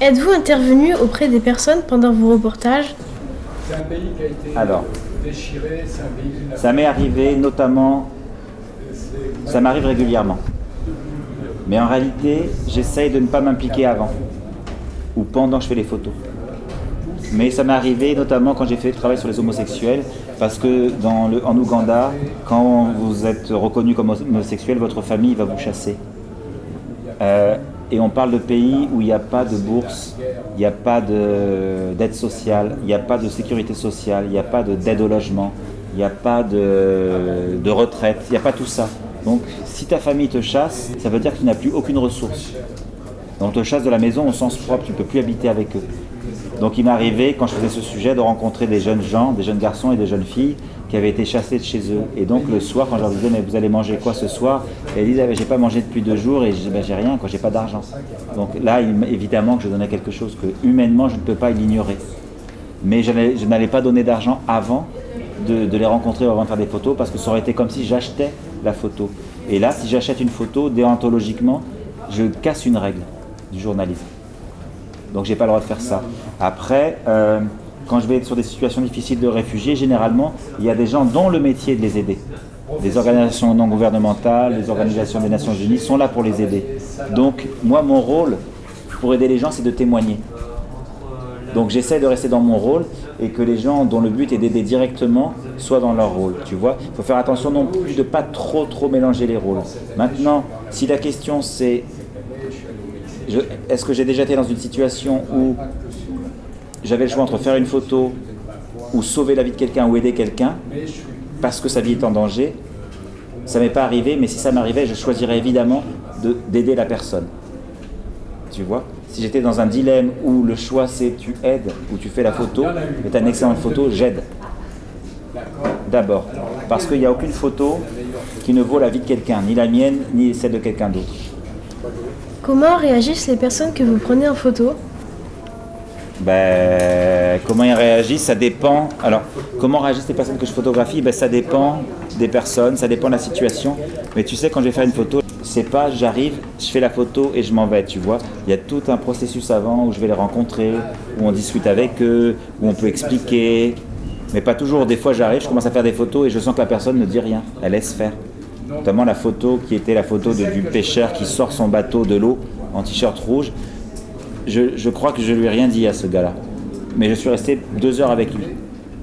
Êtes-vous intervenu auprès des personnes pendant vos reportages? C'est un pays qui a été Alors. déchiré, c'est un pays Ça m'est arrivé notamment, ça m'arrive régulièrement. Mais en réalité, j'essaye de ne pas m'impliquer avant ou pendant que je fais les photos. Mais ça m'est arrivé notamment quand j'ai fait le travail sur les homosexuels, parce que dans le, en Ouganda, quand vous êtes reconnu comme homosexuel, votre famille va vous chasser. Euh, et on parle de pays où il n'y a pas de bourse, il n'y a pas de- d'aide sociale, il n'y a pas de sécurité sociale, il n'y a pas de- d'aide au logement, il n'y a pas de, de retraite, il n'y a pas tout ça. Donc si ta famille te chasse, ça veut dire que tu n'as plus aucune ressource. On te chasse de la maison au sens propre, tu ne peux plus habiter avec eux. Donc il m'est arrivé, quand je faisais ce sujet, de rencontrer des jeunes gens, des jeunes garçons et des jeunes filles qui avaient été chassés de chez eux. Et donc le soir, quand je leur disais, mais vous allez manger quoi ce soir? Et ils disaient, Ah, j'ai pas mangé depuis deux jours et disais, Ben, j'ai rien, quoi, j'ai pas d'argent. Donc là, évidemment que je donnais quelque chose que humainement, je ne peux pas l'ignorer. Mais je n'allais- pas donner d'argent avant de, de les rencontrer avant de faire des photos parce que ça aurait été comme si j'achetais la photo. Et là, si j'achète une photo, déontologiquement, je casse une règle du journalisme. Donc j'ai pas le droit de faire ça. Après, euh, quand je vais être sur des situations difficiles de réfugiés, généralement, il y a des gens dont le métier est de les aider. Des organisations non gouvernementales, des organisations des Nations Unies sont là pour les aider. Donc moi, mon rôle pour aider les gens, c'est de témoigner. Donc j'essaie de rester dans mon rôle et que les gens dont le but est d'aider directement soient dans leur rôle. Tu vois, il faut faire attention non plus de pas trop trop mélanger les rôles. Maintenant, si la question c'est est-ce que j'ai déjà été dans une situation où j'avais le choix entre faire une photo ou sauver la vie de quelqu'un ou aider quelqu'un parce que sa vie est en danger? Ça m'est pas arrivé, mais si ça m'arrivait, je choisirais évidemment de- d'aider la personne. Tu vois? Si j'étais dans un dilemme où le choix c'est tu aides ou tu fais la photo, et tu as une excellente photo, j'aide. D'abord. Parce qu'il n'y a aucune photo qui ne vaut la vie de quelqu'un, ni la mienne, ni celle de quelqu'un d'autre. Comment réagissent les personnes que vous prenez en photo Ben, comment ils réagissent, ça dépend. Alors, comment réagissent les personnes que je photographie? Ben, Ça dépend des personnes, ça dépend de la situation. Mais tu sais, quand je vais faire une photo, c'est pas j'arrive, je fais la photo et je m'en vais, tu vois. Il y a tout un processus avant où je vais les rencontrer, où on discute avec eux, où on peut expliquer. Mais pas toujours. Des fois, j'arrive, je commence à faire des photos et je sens que la personne ne dit rien. Elle laisse faire. Notamment la photo qui était la photo de- du pêcheur qui sort son bateau de l'eau en t-shirt rouge. Je, crois que je lui ai rien dit à ce gars-là. Mais je suis resté deux heures avec lui.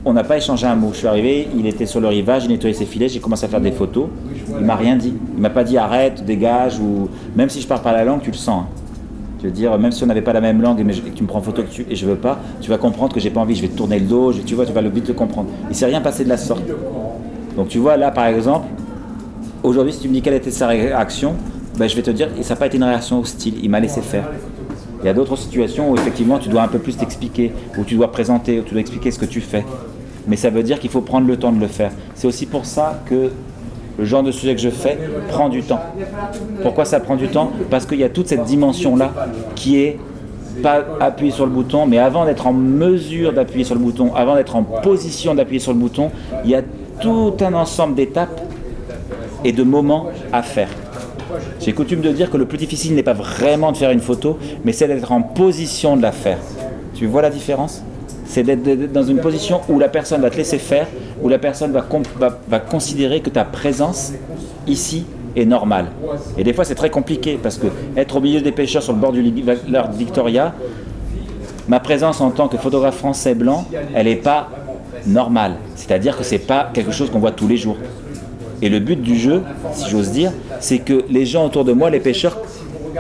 On n'a pas échangé un mot. Je suis arrivé, il était sur le rivage, il nettoyait ses filets, j'ai commencé à faire des photos. Il m'a rien dit. Il m'a pas dit arrête, dégage, ou même si je parle pas la langue, tu le sens. hein. Je veux dire, même si on n'avait pas la même langue mais et tu me prends en photo que tu- et je veux pas, tu vas comprendre que j'ai pas envie, je vais te tourner le dos, tu vois, tu vas le vite le comprendre. Il s'est rien passé de la sorte. Donc tu vois, là par exemple, aujourd'hui si tu me dis quelle était sa réaction, ben, je vais te dire, ça n'a pas été une réaction hostile, il m'a laissé faire. Il y a d'autres situations où effectivement tu dois un peu plus t'expliquer, où tu dois présenter, où tu dois expliquer ce que tu fais. Mais ça veut dire qu'il faut prendre le temps de le faire. C'est aussi pour ça que le genre de sujet que je fais prend du temps. Pourquoi ça prend du temps? Parce qu'il y a toute cette dimension-là qui est pas appuyer sur le bouton, mais avant d'être en mesure d'appuyer sur le bouton, avant d'être en position d'appuyer sur le bouton, il y a tout un ensemble d'étapes et de moments à faire. J'ai coutume de dire que le plus difficile n'est pas vraiment de faire une photo, mais c'est d'être en position de la faire. Tu vois la différence? C'est d'être dans une position où la personne va te laisser faire, où la personne va, considérer que ta présence ici est normale. Et des fois c'est très compliqué parce que être au milieu des pêcheurs sur le bord du lac Victoria, ma présence en tant que photographe français blanc, elle n'est pas normale. C'est-à-dire que c'est pas quelque chose qu'on voit tous les jours. Et le but du jeu, si j'ose dire, c'est que les gens autour de moi, les pêcheurs,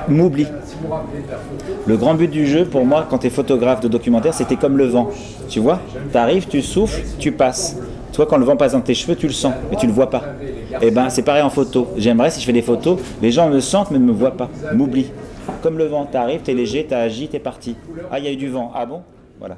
m'oublient. Le grand but du jeu, pour moi, quand tu es photographe de documentaire, c'était comme le vent. Tu vois Tu arrives, tu souffles, tu passes. Toi, quand le vent passe dans tes cheveux, tu le sens, mais tu le vois pas. Et ben, c'est pareil en photo. J'aimerais, si je fais des photos, les gens me sentent, mais ne me voient pas, m'oublient. Comme le vent, tu arrives, tu es léger, tu as agi, tu es parti. Ah, il y a eu du vent. Ah bon? Voilà.